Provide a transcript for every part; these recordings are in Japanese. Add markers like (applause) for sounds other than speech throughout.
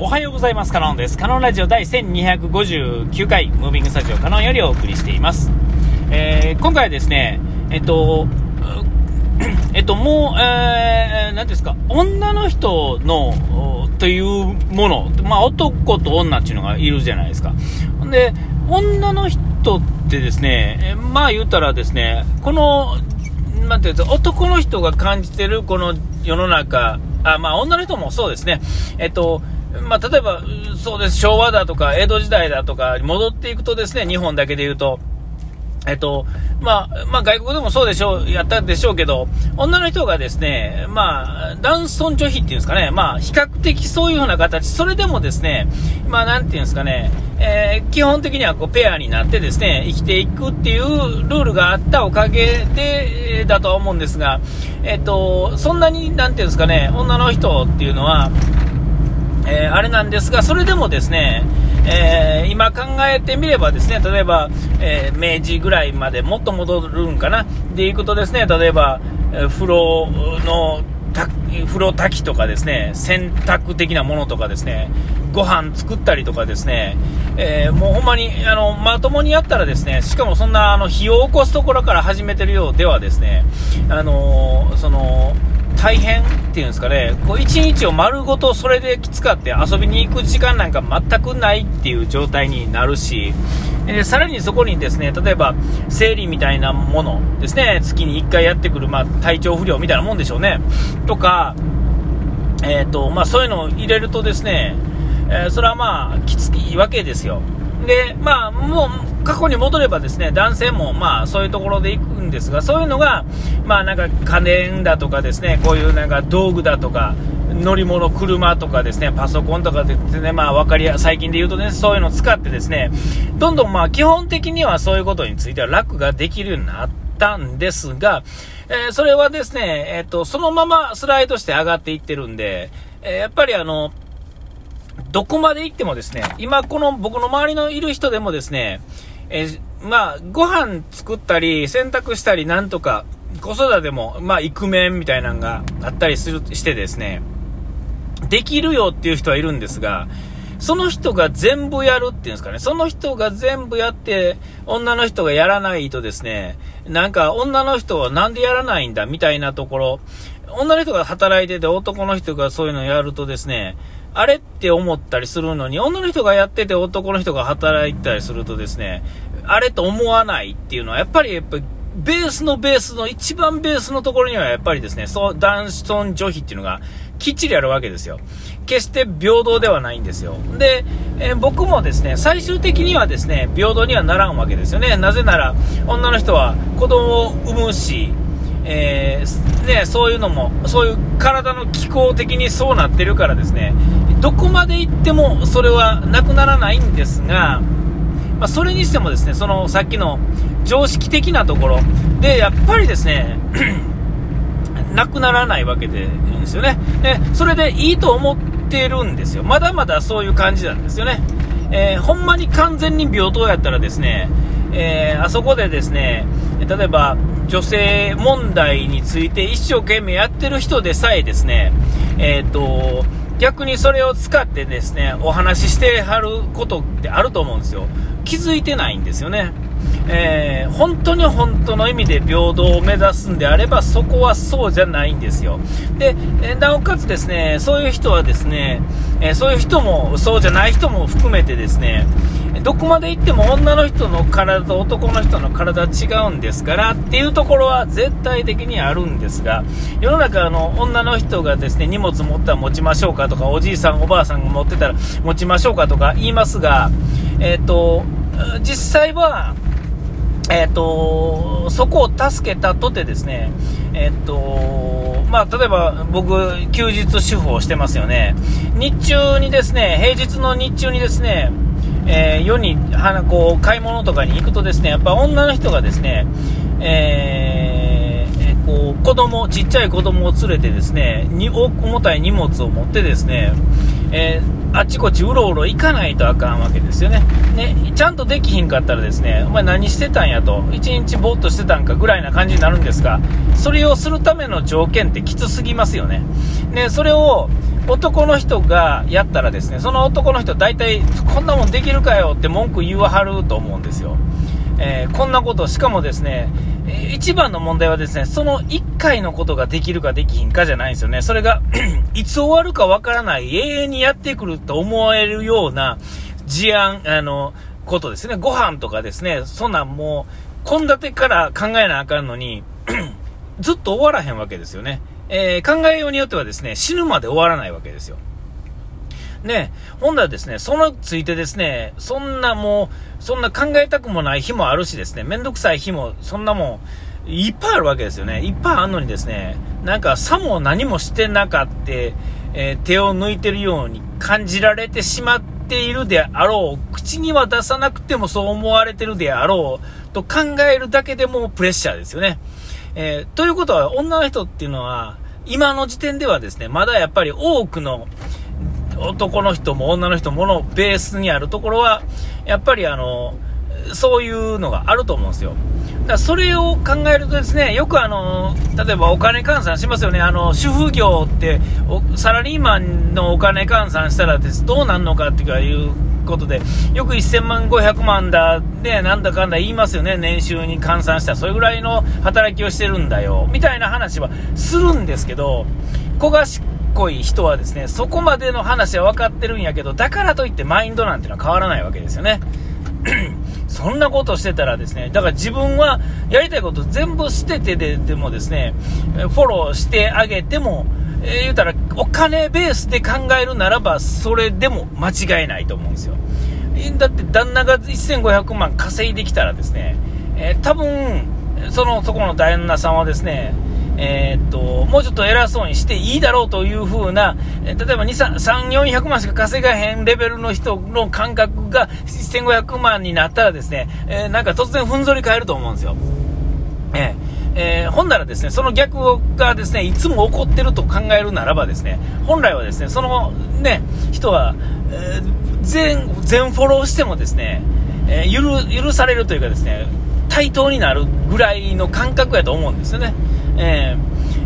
おはようございます。カノンです。カノンラジオ第1259回、ムービングスタジオカノンよりお送りしています。えー、今回はですね、えっと、えっと、もう、えー、なんですか、女の人の、というもの、まあ、男と女っていうのがいるじゃないですか。で、女の人ってですね、まあ言ったらですね、この、なんていうんですか、男の人が感じてるこの世の中、あ、まあ女の人もそうですね、えっと、まあ、例えば、そうです、昭和だとか、江戸時代だとか、戻っていくとですね、日本だけで言うと、えっと、まあ、まあ、外国でもそうでしょう、やったでしょうけど、女の人がですね、まあ、男尊女卑っていうんですかね、まあ、比較的そういうふうな形、それでもですね、まあ、なんていうんですかね、えー、基本的にはこうペアになってですね、生きていくっていうルールがあったおかげで、だとは思うんですが、えっと、そんなに、なんていうんですかね、女の人っていうのは、えー、あれなんですが、それでもですね、えー、今考えてみればですね、例えば、えー、明治ぐらいまでもっと戻るんかな、でいくとですね、例えば、え風呂の風呂炊きとかですね、洗濯的なものとかですね、ご飯作ったりとかですね、えー、もうほんまに、あの、まともにやったらですね、しかもそんな、あの、火を起こすところから始めてるようではですね、あのその、大変っていうんですかね、こう一日を丸ごとそれで使って遊びに行く時間なんか全くないっていう状態になるし、えー、さらにそこにですね、例えば生理みたいなものですね、月に1回やってくる、まあ、体調不良みたいなもんでしょうね、とか、えーとまあ、そういうのを入れるとですね、えー、それはまあきついわけですよ。で、まあ、もう過去に戻ればですね、男性もまあそういうところで行くんですが、そういうのが、まあなんか家電だとかですね、こういうなんか道具だとか、乗り物、車とかですね、パソコンとかでね、まあ分かりや、最近で言うとね、そういうのを使ってですね、どんどんまあ基本的にはそういうことについては楽ができるようになったんですが、えー、それはですね、えっ、ー、と、そのままスライドして上がっていってるんで、えー、やっぱりあの、どこまで行ってもですね、今この僕の周りのいる人でもですね、えー、まあ、ご飯作ったり、洗濯したり、なんとか、子育ても、まあ、イクメンみたいなのがあったりする、してですね、できるよっていう人はいるんですが、その人が全部やるっていうんですかね、その人が全部やって、女の人がやらないとですね、なんか女の人はなんでやらないんだみたいなところ、女の人が働いてて男の人がそういうのをやるとですね、あれって思ったりするのに、女の人がやってて男の人が働いたりするとですね、あれと思わないっていうのは、やっぱり、やっぱり、ベースのベースの、一番ベースのところにはやっぱりですね、そう、男尊女卑っていうのがきっちりあるわけですよ。決して平等ではないんですよ。で、えー、僕もですね、最終的にはですね、平等にはならんわけですよね。なぜなら、女の人は子供を産むし、えー、ね、そういうのも、そういう体の気候的にそうなってるからですね、どこまで行ってもそれはなくならないんですが、まあ、それにしてもですね、そのさっきの常識的なところで、やっぱりですね、(clears throat) なくならないわけですよね。で、それでいいと思ってるんですよ。まだまだそういう感じなんですよね。えー、ほんまに完全に平等やったらですね、えー、あそこでですね、例えば女性問題について一生懸命やってる人でさえですね、えーと、逆にそれを使ってですねお話ししてはることってあると思うんですよ、気づいてないんですよね。えー、本当に本当の意味で平等を目指すんであればそこはそうじゃないんですよでなおかつですねそういう人はですね、え、そういう人もそうじゃない人も含めてですねどこまで行っても女の人の体と男の人の体は違うんですからっていうところは絶対的にあるんですが世の中の女の人がですね荷物持ったら持ちましょうかとかおじいさんおばあさんが持ってたら持ちましょうかとか言いますが、えーと実際はえっ、ー、と、そこを助けたとてですね、えっ、ー、と、まあ、例えば僕、休日主婦をしてますよね。日中にですね、平日の日中にですね、えー、世に、はこう、買い物とかに行くとですね、やっぱ女の人がですね、えー、子供、ちっちゃい子供を連れてですね、に重たい荷物を持ってですね、えーあちこちうろうろ行かないとあかんわけですよね。ね、ちゃんとできひんかったらですね、お前何してたんやと、一日ぼーっとしてたんかぐらいな感じになるんですが、それをするための条件ってきつすぎますよね。ね、それを、男の人がやったらですね、その男の人大体、こんなもんできるかよって文句言わはると思うんですよ。えー、こんなこと、しかもですね、一番の問題はですね、その1回のことができるかできひんかじゃないんですよね。それが (clears throat) いつ終わるかわからない、永遠にやってくると思えるような事案、あの、ことですね。ご飯とかですね、そんなんもう、献立から考えなあかんのに (clears throat) ずっと終わらへんわけですよね。えー、考えようによってはですね、死ぬまで終わらないわけですよ。ね、ほんだらですね、そのついてですね、そんなもう、そんな考えたくもない日もあるしですね、めんどくさい日も、そんなもん、いっぱいあるわけですよね。いっぱいあるのにですね、なんかさも何もしてなかった、えー、手を抜いてるように感じられてしまっているであろう、口には出さなくてもそう思われてるであろう、と考えるだけでもプレッシャーですよね。えー、ということは、女の人っていうのは、今の時点ではですね、まだやっぱり多くの男の人も女の人ものベースにあるところは、やっぱりあの、そういうのがあると思うんですよ。だからそれを考えるとですね、よくあの、例えばお金換算しますよね。あの、主婦業って、サラリーマンのお金換算したらです、どうなんのかっていうことで、よく1000万、500万だ、で、なんだかんだ言いますよね、年収に換算したら、それぐらいの働きをしてるんだよ、みたいな話はするんですけど、小賢い人はですね、そこまでの話は分かってるんやけど、だからといってマインドなんてのは変わらないわけですよね。(clears throat) そんなことしてたらですね、だから自分はやりたいこと全部捨ててででもですね、フォローしてあげても、えー、言うたら、お金ベースで考えるならば、それでも間違いないと思うんですよ。だって旦那が1500万稼いできたらですね、えー、多分、その、そこの旦那さんはですね、えー、っと、もうちょっと偉そうにしていいだろうという風な、え例えば2、3、400万しか稼がへんレベルの人の感覚が1500万になったらですね、えー、なんか突然ふんぞり返ると思うんですよ。えーえー、本ならですね、その逆がですね、いつも起こってると考えるならばですね、本来はですね、そのね、人は、えー、全、全フォローしてもですね、えー、許、されるというかですね、対等になるぐらいの感覚やと思うんですよね。え、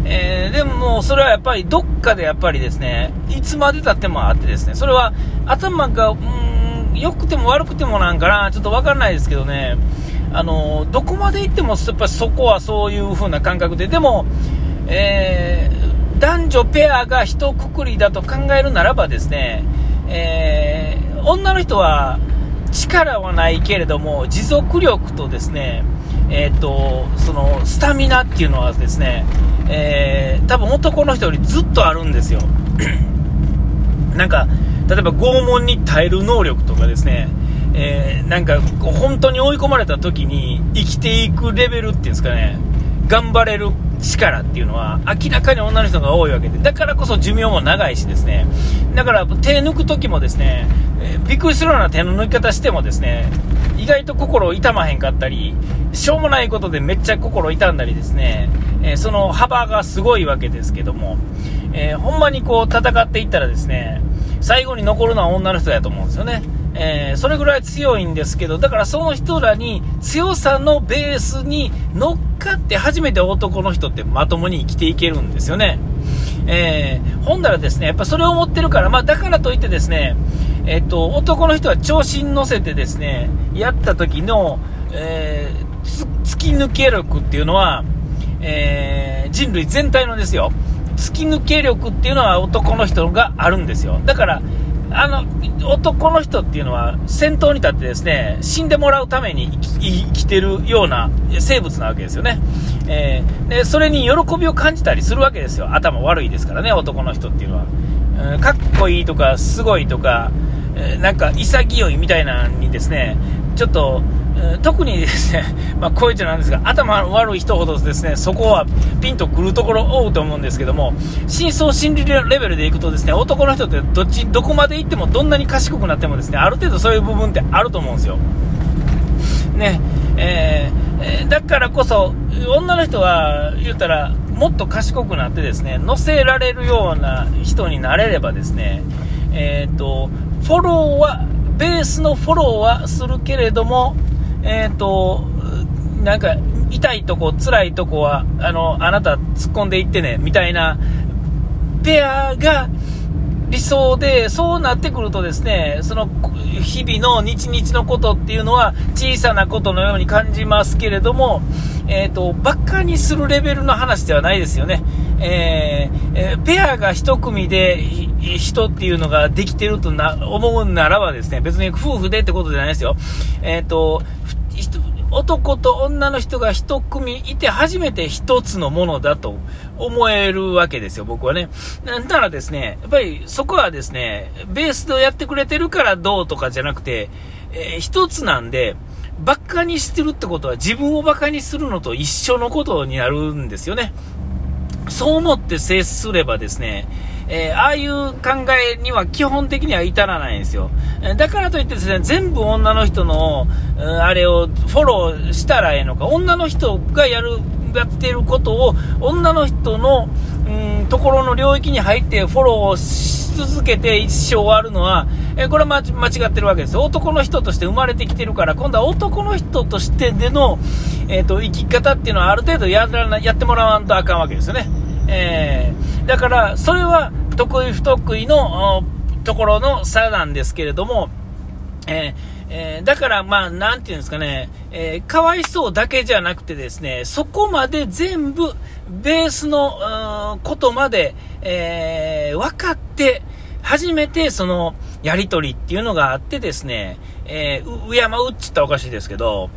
えー、でもそれはやっぱりどっかでやっぱりですね、いつまでたってもあってですね、それは頭が、うん、良くても悪くてもなんかな、ちょっとわかんないですけどね、あのどこまで行ってもやっぱそこはそういう風な感覚で、でも、えー、男女ペアが一括りだと考えるならばですね、えー、女の人は力はないけれども持続力とですね、えーと、そのスタミナっていうのはですね、えー、多分男の人よりずっとあるんですよ。(clears throat) なんか例えば拷問に耐える能力とかですね、えー、なんか本当に追い込まれた時に生きていくレベルっていうんですかね、頑張れる力っていうのは明らかに女の人が多いわけで、だからこそ寿命も長いしですね、だから手抜く時もですね、えー、びっくりするような手の抜き方してもですね、意外と心痛まへんかったり、しょうもないことでめっちゃ心痛んだりですね、えー、その幅がすごいわけですけども、えー、ほんまにこう戦っていったらですね、最後に残るのは女の人やと思うんですよね。えー、それぐらい強いんですけど、だからその人らに強さのベースに乗っかって初めて男の人ってまともに生きていけるんですよね。えー、ほんならですね、やっぱそれを持ってるから、まあだからといってですね、えっ、と、男の人は調子に乗せてですね、やった時の、えー、突き抜け力っていうのは、えー、人類全体のですよ、突き抜け力っていうのは男の人があるんですよ。だから、あの、男の人っていうのは先頭に立ってですね、死んでもらうために生きてるような生物なわけですよね。えー、で、それに喜びを感じたりするわけですよ。頭悪いですからね、男の人っていうのは。うん、かっこいいとか、すごいとか、えー、なんか潔いみたいなのにですね、ちょっと、特にですね、(laughs) まあ、こういう人なんですが、頭悪い人ほどですね、そこはピンとくるところ多いと思うんですけども、深層心理レベルでいくとですね、男の人ってどっち、どこまで行ってもどんなに賢くなってもですね、ある程度そういう部分ってあると思うんですよ。ね、えー、だからこそ、女の人は言ったら、もっと賢くなってですね、乗せられるような人になれればですね、えっ、ー、と、フォローは、ベースのフォローはするけれども、えっ、ー、と、なんか、痛いとこ、辛いとこは、あの、あなた突っ込んでいってね、みたいな、ペアが、理想で、そうなってくるとですね、その日々の日々のことっていうのは小さなことのように感じますけれども、えっ、ー、と、バカにするレベルの話ではないですよね。えー、え、ペアが1組で人っていうのができてるとな思うならばですね、別に夫婦でってことじゃないですよ。えっ、と、男と女の人が一組いて初めて一つのものだと思えるわけですよ、僕はね。なんならですね、やっぱりそこはですね、ベースでやってくれてるからどうとかじゃなくて、えー、一つなんで、バカにしてるってことは自分をバカにするのと一緒のことになるんですよね。そう思って接すればですね、えー、ああいう考えには基本的には至らないんですよ。だからといってですね、全部女の人の、あれをフォローしたらええのか、女の人がやる、やってることを、女の人の、うん、ところの領域に入ってフォローし続けて一生終わるのは、えこれは間違ってるわけですよ。男の人として生まれてきてるから、今度は男の人としてでの、えっ、ー、と、生き方っていうのはある程度やらなやってもらわんとあかんわけですよね。えー、だから、それは得意不得意のところの差なんですけれども、えーえー、だから、まあ、なんていうんですかね、えー、かわいそうだけじゃなくてですね、そこまで全部、ベースの、ことまで、えー、分かって、初めてそのやりとりっていうのがあってですね、えー、う、山うっちったらおかしいですけど、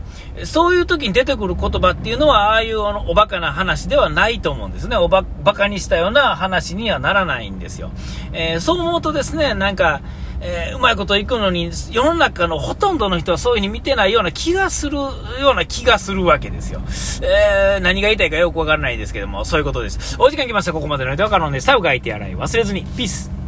そういう時に出てくる言葉っていうのは、ああいうあのおバカな話ではないと思うんですね。おば、バカにしたような話にはならないんですよ。えー、そう思うとですね、なんか、えー、うまいこといくのに、世の中のほとんどの人はそういう風に見てないような気がするような気がするわけですよ。えー、何が言いたいかよくわからないですけども、そういうことです。お時間来ました。ここまでのネタは可能です。最後書いて洗い忘れずに。ピース。